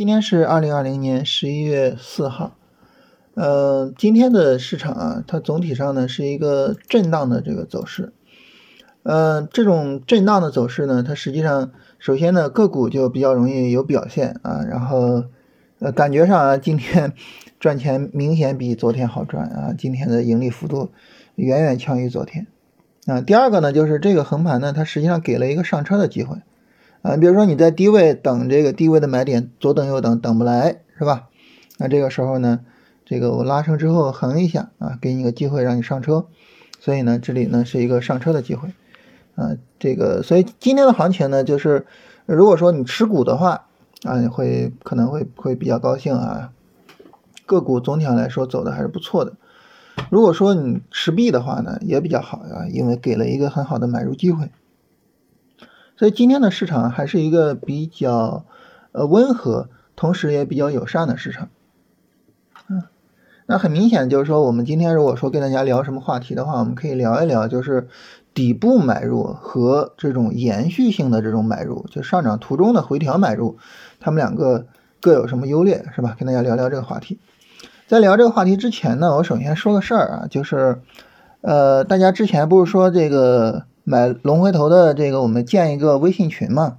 今天是二零二零年十一月四号，呃，今天的市场啊，它总体上呢是一个震荡的这个走势，呃，这种震荡的走势呢，它实际上首先呢个股就比较容易有表现啊，然后呃感觉上啊今天 赚钱明显比昨天好赚啊，今天的盈利幅度远远强于昨天啊。第二个呢就是这个横盘呢，它实际上给了一个上车的机会。啊，比如说你在低位等这个低位的买点，左等右等等不来，是吧？那这个时候呢，这个我拉升之后横一下啊，给你个机会让你上车，所以呢，这里呢是一个上车的机会啊。这个所以今天的行情呢，就是如果说你持股的话啊，你会可能会会比较高兴啊。个股总体上来说走的还是不错的。如果说你持币的话呢，也比较好啊，因为给了一个很好的买入机会。所以今天的市场还是一个比较呃温和，同时也比较友善的市场。嗯，那很明显就是说，我们今天如果说跟大家聊什么话题的话，我们可以聊一聊，就是底部买入和这种延续性的这种买入，就上涨途中的回调买入，他们两个各有什么优劣，是吧？跟大家聊聊这个话题。在聊这个话题之前呢，我首先说个事儿啊，就是呃，大家之前不是说这个。买龙回头的这个，我们建一个微信群嘛？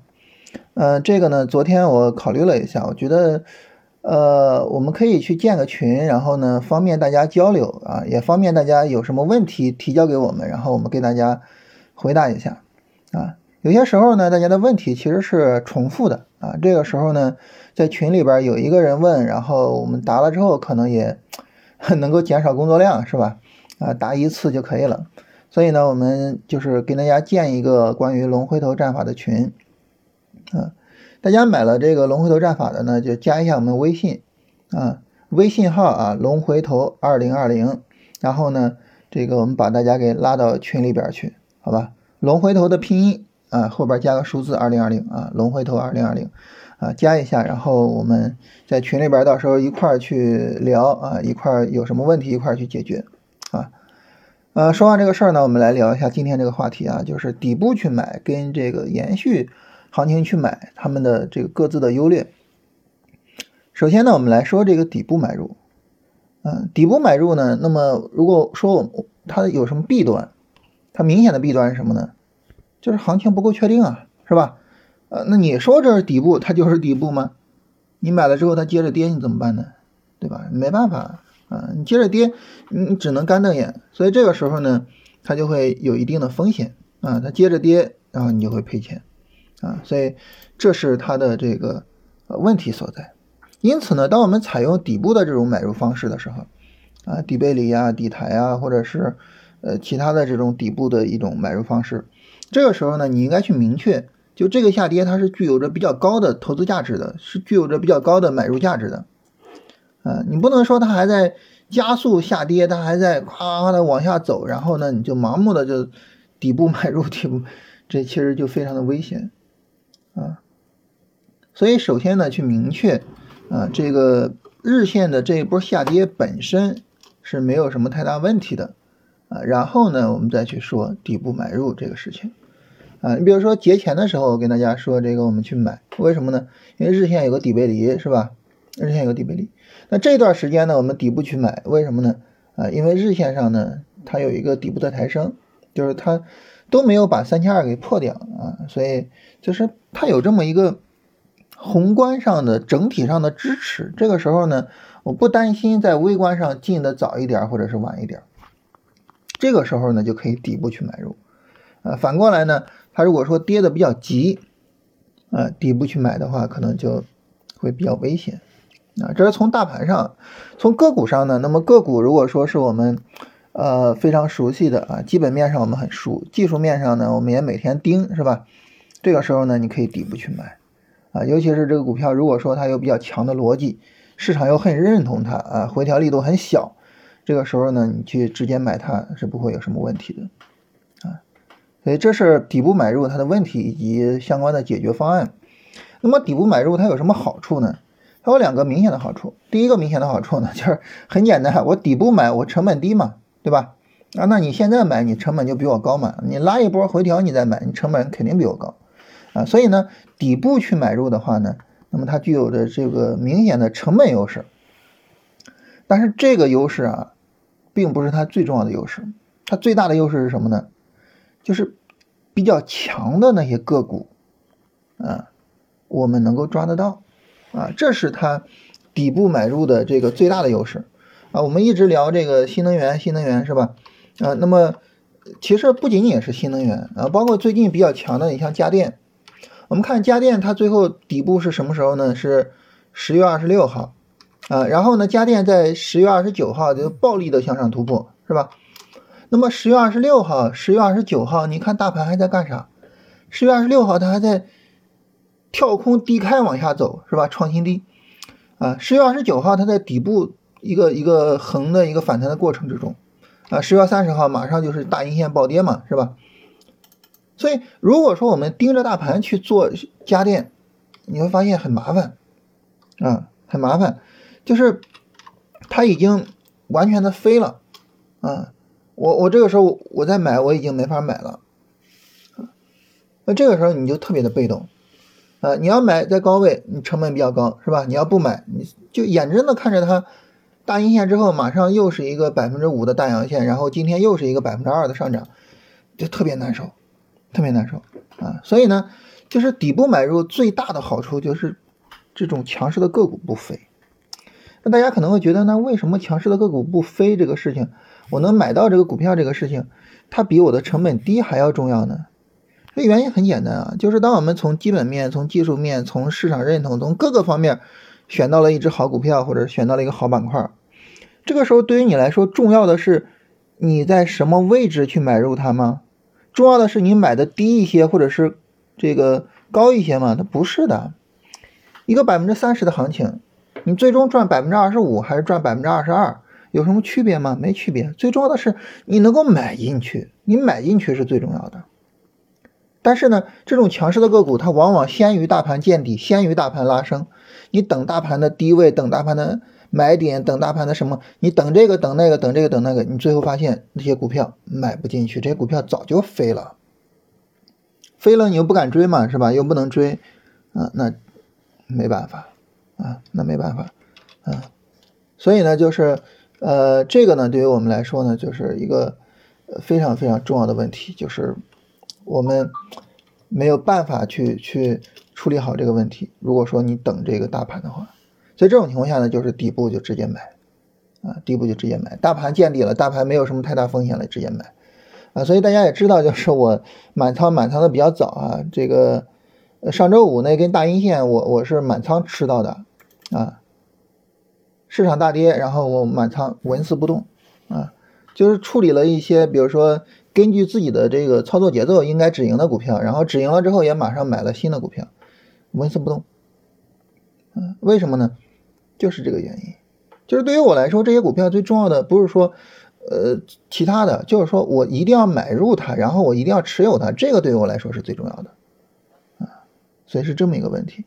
呃，这个呢，昨天我考虑了一下，我觉得，呃，我们可以去建个群，然后呢，方便大家交流啊，也方便大家有什么问题提交给我们，然后我们给大家回答一下啊。有些时候呢，大家的问题其实是重复的啊，这个时候呢，在群里边有一个人问，然后我们答了之后，可能也 能够减少工作量，是吧？啊，答一次就可以了。所以呢，我们就是给大家建一个关于龙回头战法的群，啊，大家买了这个龙回头战法的呢，就加一下我们微信，啊，微信号啊，龙回头二零二零，然后呢，这个我们把大家给拉到群里边去，好吧？龙回头的拼音啊，后边加个数字二零二零啊，龙回头二零二零，啊，加一下，然后我们在群里边到时候一块儿去聊啊，一块儿有什么问题一块儿去解决，呃，说完这个事儿呢，我们来聊一下今天这个话题啊，就是底部去买跟这个延续行情去买，他们的这个各自的优劣。首先呢，我们来说这个底部买入，嗯，底部买入呢，那么如果说我它有什么弊端，它明显的弊端是什么呢？就是行情不够确定啊，是吧？呃，那你说这是底部，它就是底部吗？你买了之后它接着跌，你怎么办呢？对吧？没办法。啊，你接着跌，你只能干瞪眼，所以这个时候呢，它就会有一定的风险啊，它接着跌，然后你就会赔钱啊，所以这是它的这个问题所在。因此呢，当我们采用底部的这种买入方式的时候，啊，底背离啊、底台啊，或者是呃其他的这种底部的一种买入方式，这个时候呢，你应该去明确，就这个下跌它是具有着比较高的投资价值的，是具有着比较高的买入价值的。啊，你不能说它还在加速下跌，它还在夸夸的往下走，然后呢，你就盲目的就底部买入 底部，这其实就非常的危险啊。所以首先呢，去明确啊，这个日线的这一波下跌本身是没有什么太大问题的啊。然后呢，我们再去说底部买入这个事情啊。你比如说节前的时候，我跟大家说这个我们去买，为什么呢？因为日线有个底背离，是吧？日线有底背离。那这段时间呢，我们底部去买，为什么呢？啊，因为日线上呢，它有一个底部的抬升，就是它都没有把三千二给破掉啊，所以就是它有这么一个宏观上的整体上的支持。这个时候呢，我不担心在微观上进的早一点或者是晚一点，这个时候呢就可以底部去买入。啊，反过来呢，它如果说跌的比较急，啊，底部去买的话，可能就会比较危险。啊，这是从大盘上，从个股上呢。那么个股如果说是我们，呃，非常熟悉的啊，基本面上我们很熟，技术面上呢，我们也每天盯，是吧？这个时候呢，你可以底部去买，啊，尤其是这个股票，如果说它有比较强的逻辑，市场又很认同它，啊，回调力度很小，这个时候呢，你去直接买它是不会有什么问题的，啊，所以这是底部买入它的问题以及相关的解决方案。那么底部买入它有什么好处呢？它有两个明显的好处。第一个明显的好处呢，就是很简单，我底部买，我成本低嘛，对吧？啊，那你现在买，你成本就比我高嘛。你拉一波回调，你再买，你成本肯定比我高啊。所以呢，底部去买入的话呢，那么它具有着这个明显的成本优势。但是这个优势啊，并不是它最重要的优势。它最大的优势是什么呢？就是比较强的那些个股，啊，我们能够抓得到，啊，这是它底部买入的这个最大的优势。啊，我们一直聊这个新能源，新能源是吧？啊，那么其实不仅仅是新能源啊，包括最近比较强的，你像家电。我们看家电，它最后底部是什么时候呢？是十月二十六号，啊，然后呢，家电在十月二十九号就暴力的向上突破，是吧？那么十月二十六号、十月二十九号，你看大盘还在干啥？十月二十六号它还在跳空低开往下走，是吧？创新低，啊，十月二十九号它在底部一个一个横的一个反弹的过程之中，啊，十月三十号马上就是大阴线暴跌嘛，是吧？所以，如果说我们盯着大盘去做家电，你会发现很麻烦，啊，很麻烦，就是它已经完全的飞了，啊，我我这个时候我再买，我已经没法买了，那这个时候你就特别的被动，啊，你要买在高位，你成本比较高，是吧？你要不买，你就眼睁的看着它大阴线之后，马上又是一个百分之五的大阳线，然后今天又是一个百分之二的上涨，就特别难受。特别难受啊，所以呢，就是底部买入最大的好处就是这种强势的个股不飞。那大家可能会觉得，那为什么强势的个股不飞这个事情，我能买到这个股票这个事情，它比我的成本低还要重要呢？这原因很简单啊，就是当我们从基本面、从技术面、从市场认同、从各个方面选到了一只好股票，或者选到了一个好板块，这个时候对于你来说，重要的是你在什么位置去买入它吗？重要的是你买的低一些，或者是这个高一些吗？它不是的。一个百分之三十的行情，你最终赚百分之二十五还是赚百分之二十二，有什么区别吗？没区别。最重要的是你能够买进去，你买进去是最重要的。但是呢，这种强势的个股，它往往先于大盘见底，先于大盘拉升。你等大盘的低位，等大盘的。买点等大盘的什么？你等这个等那个等这个等那个，你最后发现那些股票买不进去，这些股票早就飞了，飞了你又不敢追嘛，是吧？又不能追，啊，那没办法，啊，那没办法，啊，所以呢，就是呃，这个呢，对于我们来说呢，就是一个非常非常重要的问题，就是我们没有办法去去处理好这个问题。如果说你等这个大盘的话。所以这种情况下呢，就是底部就直接买，啊，底部就直接买，大盘见底了，大盘没有什么太大风险了，直接买，啊，所以大家也知道，就是我满仓满仓的比较早啊，这个上周五那根大阴线，我我是满仓吃到的，啊，市场大跌，然后我满仓纹丝不动，啊，就是处理了一些，比如说根据自己的这个操作节奏应该止盈的股票，然后止盈了之后也马上买了新的股票，纹丝不动，嗯，为什么呢？就是这个原因，就是对于我来说，这些股票最重要的不是说，呃，其他的，就是说我一定要买入它，然后我一定要持有它，这个对于我来说是最重要的，啊，所以是这么一个问题，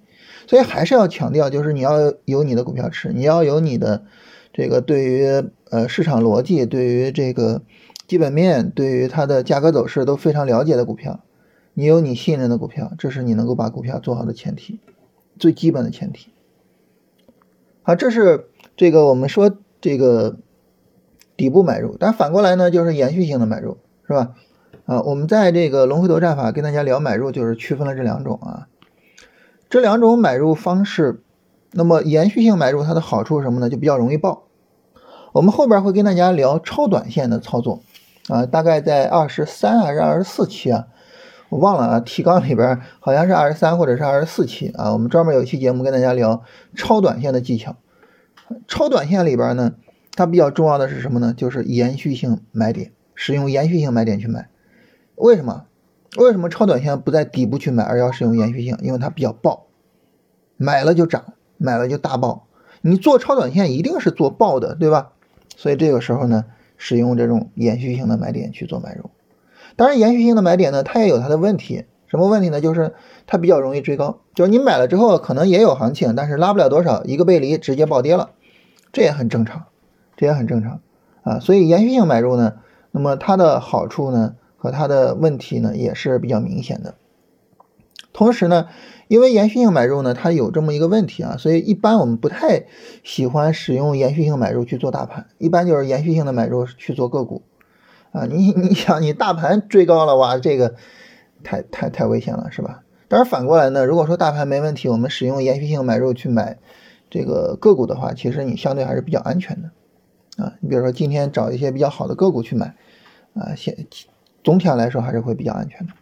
所以还是要强调，就是你要有你的股票池，你要有你的这个对于呃市场逻辑、对于这个基本面、对于它的价格走势都非常了解的股票，你有你信任的股票，这是你能够把股票做好的前提，最基本的前提。好，这是这个我们说这个底部买入，但反过来呢，就是延续性的买入，是吧？啊，我们在这个龙回头战法跟大家聊买入，就是区分了这两种啊，这两种买入方式。那么延续性买入它的好处是什么呢？就比较容易爆。我们后边会跟大家聊超短线的操作啊，大概在二十三还是二十四期啊？我忘了啊，提纲里边好像是二十三或者是二十四期啊，我们专门有一期节目跟大家聊超短线的技巧。超短线里边呢，它比较重要的是什么呢？就是延续性买点，使用延续性买点去买。为什么？为什么超短线不在底部去买，而要使用延续性？因为它比较爆，买了就涨，买了就大爆。你做超短线一定是做爆的，对吧？所以这个时候呢，使用这种延续性的买点去做买入。当然，延续性的买点呢，它也有它的问题。什么问题呢？就是它比较容易追高，就是你买了之后可能也有行情，但是拉不了多少，一个背离直接暴跌了，这也很正常，这也很正常啊。所以延续性买入呢，那么它的好处呢和它的问题呢也是比较明显的。同时呢，因为延续性买入呢，它有这么一个问题啊，所以一般我们不太喜欢使用延续性买入去做大盘，一般就是延续性的买入去做个股啊。你你想，你大盘追高了哇，这个太太太危险了，是吧？但是反过来呢，如果说大盘没问题，我们使用延续性买入去买这个个股的话，其实你相对还是比较安全的啊。你比如说今天找一些比较好的个股去买啊，现总体上来说还是会比较安全的。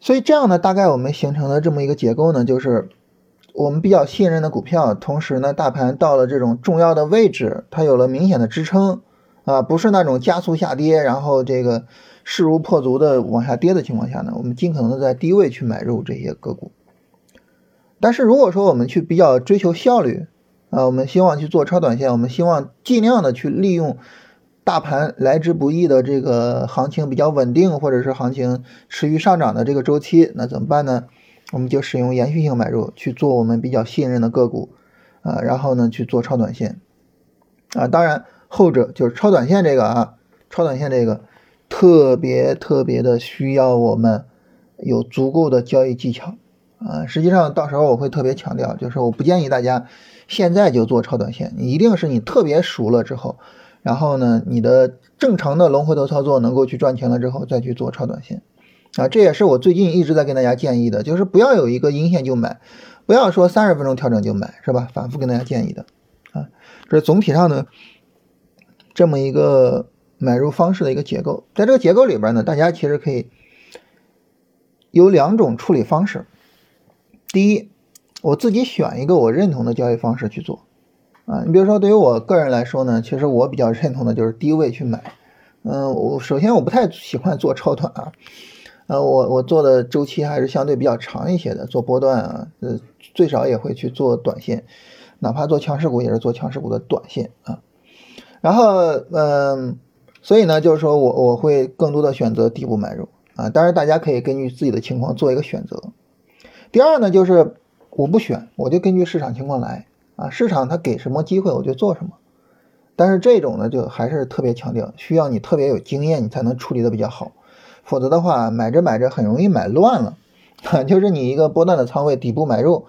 所以这样呢，大概我们形成的这么一个结构呢，就是我们比较信任的股票，同时呢，大盘到了这种重要的位置，它有了明显的支撑，啊，不是那种加速下跌，然后这个势如破竹的往下跌的情况下呢，我们尽可能的在低位去买入这些个股。但是如果说我们去比较追求效率，啊，我们希望去做超短线，我们希望尽量的去利用。大盘来之不易的这个行情比较稳定，或者是行情持续上涨的这个周期，那怎么办呢？我们就使用延续性买入去做我们比较信任的个股，啊，然后呢去做超短线，啊，当然后者就是超短线这个啊，超短线这个特别特别的需要我们有足够的交易技巧，啊，实际上到时候我会特别强调，就是我不建议大家现在就做超短线，你一定是你特别熟了之后。然后呢，你的正常的龙回头操作能够去赚钱了之后，再去做超短线，啊，这也是我最近一直在跟大家建议的，就是不要有一个阴线就买，不要说三十分钟调整就买，是吧？反复跟大家建议的，啊，这是总体上呢这么一个买入方式的一个结构，在这个结构里边呢，大家其实可以有两种处理方式，第一，我自己选一个我认同的交易方式去做。啊，你比如说，对于我个人来说呢，其实我比较认同的就是低位去买。嗯，我首先我不太喜欢做超短啊，呃，我我做的周期还是相对比较长一些的，做波段啊，呃，最少也会去做短线，哪怕做强势股也是做强势股的短线啊。然后，嗯，所以呢，就是说我我会更多的选择底部买入啊，当然大家可以根据自己的情况做一个选择。第二呢，就是我不选，我就根据市场情况来。啊，市场它给什么机会我就做什么，但是这种呢，就还是特别强调，需要你特别有经验，你才能处理的比较好，否则的话，买着买着很容易买乱了，就是你一个波段的仓位底部买入，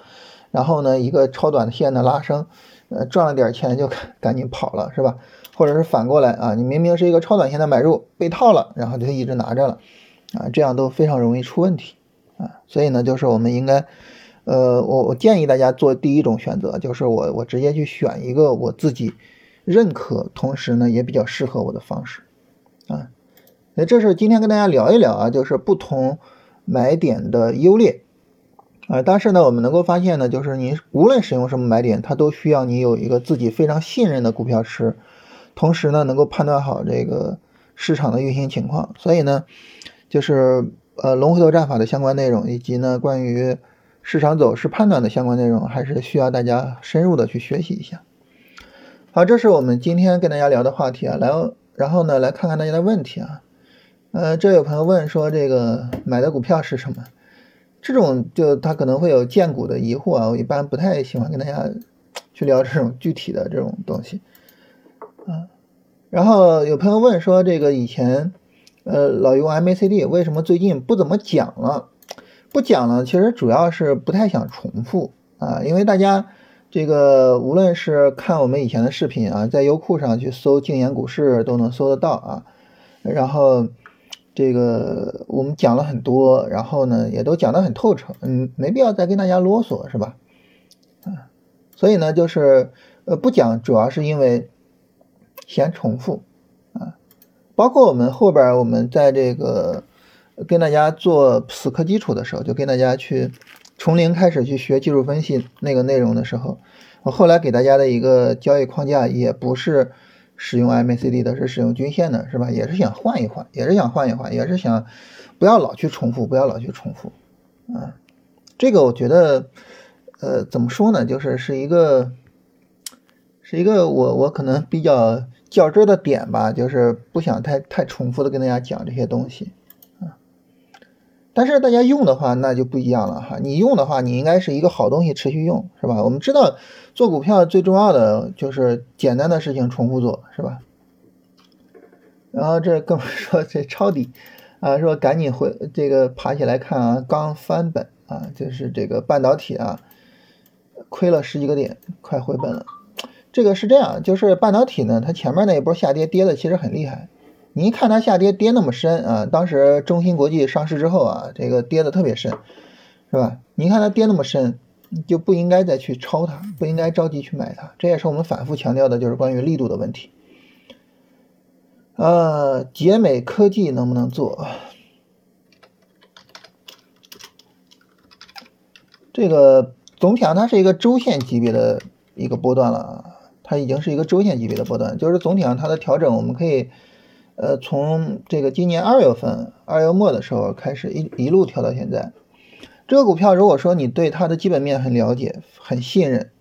然后呢，一个超短线的拉升，呃，赚了点钱就 赶紧跑了，是吧？或者是反过来啊，你明明是一个超短线的买入被套了，然后就一直拿着了，啊，这样都非常容易出问题啊，所以呢，就是我们应该。呃，我我建议大家做第一种选择，就是我我直接去选一个我自己认可，同时呢也比较适合我的方式，啊，那这是今天跟大家聊一聊啊，就是不同买点的优劣，啊，但是呢我们能够发现呢，就是你无论使用什么买点，它都需要你有一个自己非常信任的股票池，同时呢能够判断好这个市场的运行情况，所以呢，就是呃龙回头战法的相关内容以及呢关于。市场走势判断的相关内容，还是需要大家深入的去学习一下。好，这是我们今天跟大家聊的话题啊。来，然后呢，来看看大家的问题啊。呃，这有朋友问说，这个买的股票是什么？这种就他可能会有荐股的疑惑啊。我一般不太喜欢跟大家 去聊这种具体的这种东西啊。然后有朋友问说，这个以前呃老用 MACD，为什么最近不怎么讲了？不讲了，其实主要是不太想重复啊，因为大家这个无论是看我们以前的视频啊，在优酷上去搜“静言股市”都能搜得到啊。然后这个我们讲了很多，然后呢也都讲得很透彻，嗯，没必要再跟大家啰嗦，是吧？啊，所以呢就是呃不讲，主要是因为嫌重复啊，包括我们后边我们在这个。跟大家做死磕基础的时候，就跟大家去从零开始去学技术分析那个内容的时候，我后来给大家的一个交易框架也不是使用 MACD 的，是使用均线的，是吧？也是想换一换，也是想换一换，也是想不要老去重复，不要老去重复啊。这个我觉得，呃，怎么说呢？就是是一个是一个我我可能比较较真的点吧，就是不想太太重复的跟大家讲这些东西。但是大家用的话，那就不一样了哈。你用的话，你应该是一个好东西，持续用，是吧？我们知道做股票最重要的就是简单的事情重复做，是吧？然后这哥们说这抄底，啊，说赶紧回这个爬起来看啊，刚翻本啊，就是这个半导体啊，亏了十几个点，快回本了。这个是这样，就是半导体呢，它前面那一波下跌跌的其实很厉害。你看它下跌跌那么深啊，当时中芯国际上市之后啊，这个跌的特别深，是吧？你看它跌那么深，就不应该再去抄它，不应该着急去买它。这也是我们反复强调的，就是关于力度的问题。呃，杰美科技能不能做？这个总体上它是一个周线级别的一个波段了。它已经是一个周线级别的波段，就是总体上它的调整，我们可以，呃，从这个今年二月份二月末的时候开始一一路调到现在。这个股票如果说你对它的基本面很了解、很信任，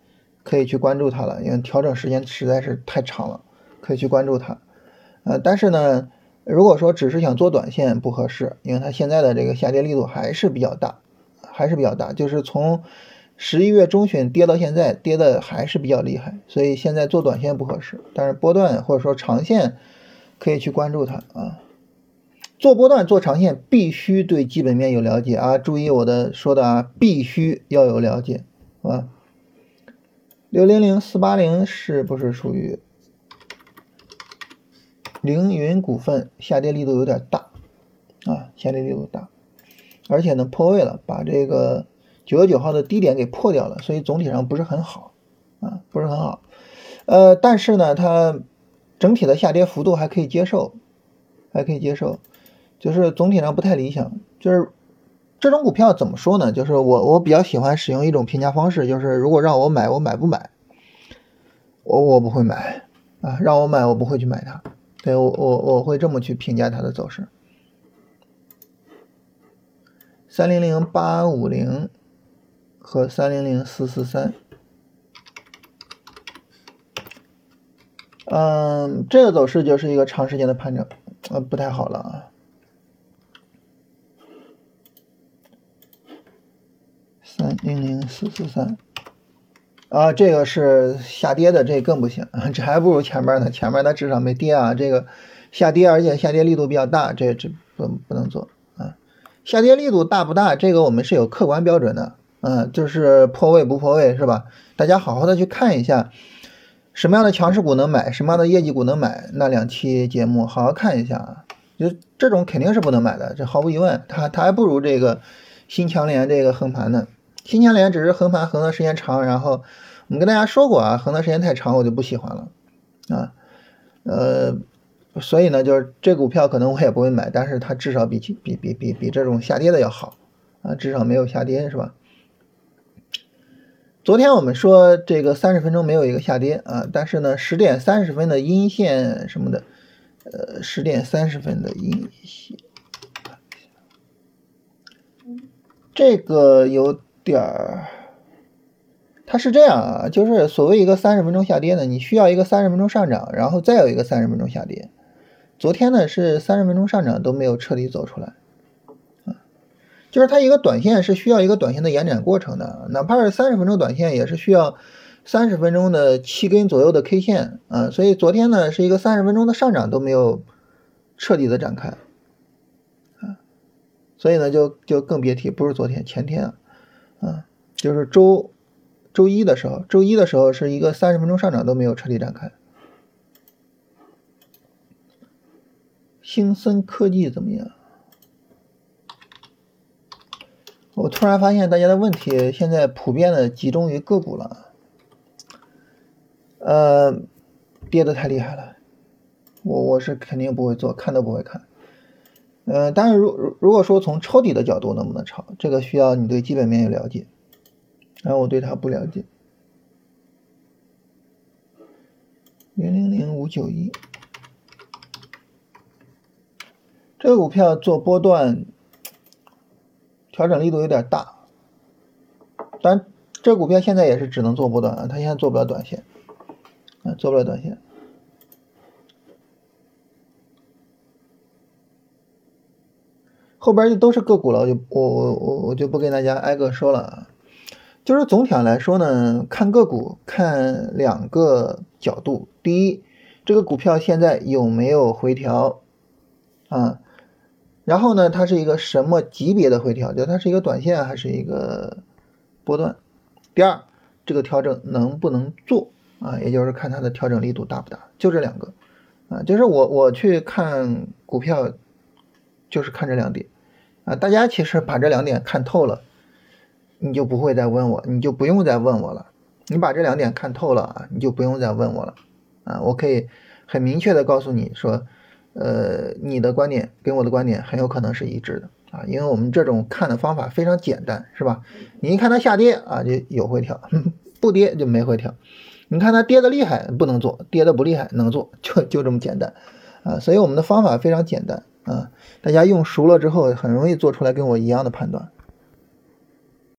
可以去关注它了，因为调整时间实在是太长了，可以去关注它。呃，但是呢，如果说只是想做短线不合适，因为它现在的这个下跌力度还是比较大，还是比较大，就是从。十一月中旬跌到现在，跌的还是比较厉害，所以现在做短线不合适，但是波段或者说长线可以去关注它啊。做波段做长线必须对基本面有了解啊，注意我的说的啊，必须要有了解，好吧？六零零四八零是不是属于凌云股份？下跌力度有点大啊，下跌力度大，而且呢破位了，把这个。九月九号的低点给破掉了，所以总体上不是很好啊，不是很好。呃，但是呢，它整体的下跌幅度还可以接受，还可以接受，就是总体上不太理想。就是这种股票怎么说呢？就是我我比较喜欢使用一种评价方式，就是如果让我买，我买不买？我我不会买啊，让我买我不会去买它。对我我我会这么去评价它的走势。三零零八五零。和三零零四四三，嗯，这个走势就是一个长时间的盘整，呃，不太好了啊。三零零四四三，啊，这个是下跌的，这更不行，这还不如前面呢，前面它至少没跌啊，这个下跌，而且下跌力度比较大，这这不不能做啊。下跌力度大不大？这个我们是有客观标准的。嗯，就是破位不破位是吧？大家好好的去看一下，什么样的强势股能买，什么样的业绩股能买，那两期节目好好看一下啊。就这种肯定是不能买的，这毫无疑问，它它还不如这个新强联这个横盘呢。新强联只是横盘横的时间长，然后我们跟大家说过啊，横的时间太长我就不喜欢了啊。呃，所以呢，就是这股票可能我也不会买，但是它至少比比比比比这种下跌的要好啊，至少没有下跌是吧？昨天我们说这个三十分钟没有一个下跌啊，但是呢，十点三十分的阴线什么的，呃，十点三十分的阴线，这个有点儿，它是这样啊，就是所谓一个三十分钟下跌呢，你需要一个三十分钟上涨，然后再有一个三十分钟下跌。昨天呢是三十分钟上涨都没有彻底走出来。就是它一个短线是需要一个短线的延展过程的，哪怕是三十分钟短线也是需要三十分钟的七根左右的 K 线啊，所以昨天呢是一个三十分钟的上涨都没有彻底的展开啊，所以呢就就更别提不是昨天前天啊，啊就是周周一的时候，周一的时候是一个三十分钟上涨都没有彻底展开。星森科技怎么样？我突然发现大家的问题现在普遍的集中于个股了，呃，跌的太厉害了，我我是肯定不会做，看都不会看，嗯，但是如如果说从抄底的角度能不能抄，这个需要你对基本面有了解，然后我对它不了解，零零零五九一，这个股票做波段。调整力度有点大，但这股票现在也是只能做波段啊，它现在做不了短线，啊，做不了短线。后边就都是个股了，我就我我我我就不跟大家挨个说了啊。就是总体上来说呢，看个股看两个角度，第一，这个股票现在有没有回调啊？然后呢，它是一个什么级别的回调？就它是一个短线还是一个波段？第二，这个调整能不能做啊？也就是看它的调整力度大不大，就这两个啊。就是我我去看股票，就是看这两点啊。大家其实把这两点看透了，你就不会再问我，你就不用再问我了。你把这两点看透了啊，你就不用再问我了啊。我可以很明确的告诉你说。呃，你的观点跟我的观点很有可能是一致的啊，因为我们这种看的方法非常简单，是吧？你一看它下跌啊，就有回调；不跌就没回调。你看它跌的厉害，不能做；跌的不厉害，能做，就就这么简单啊。所以我们的方法非常简单啊，大家用熟了之后，很容易做出来跟我一样的判断。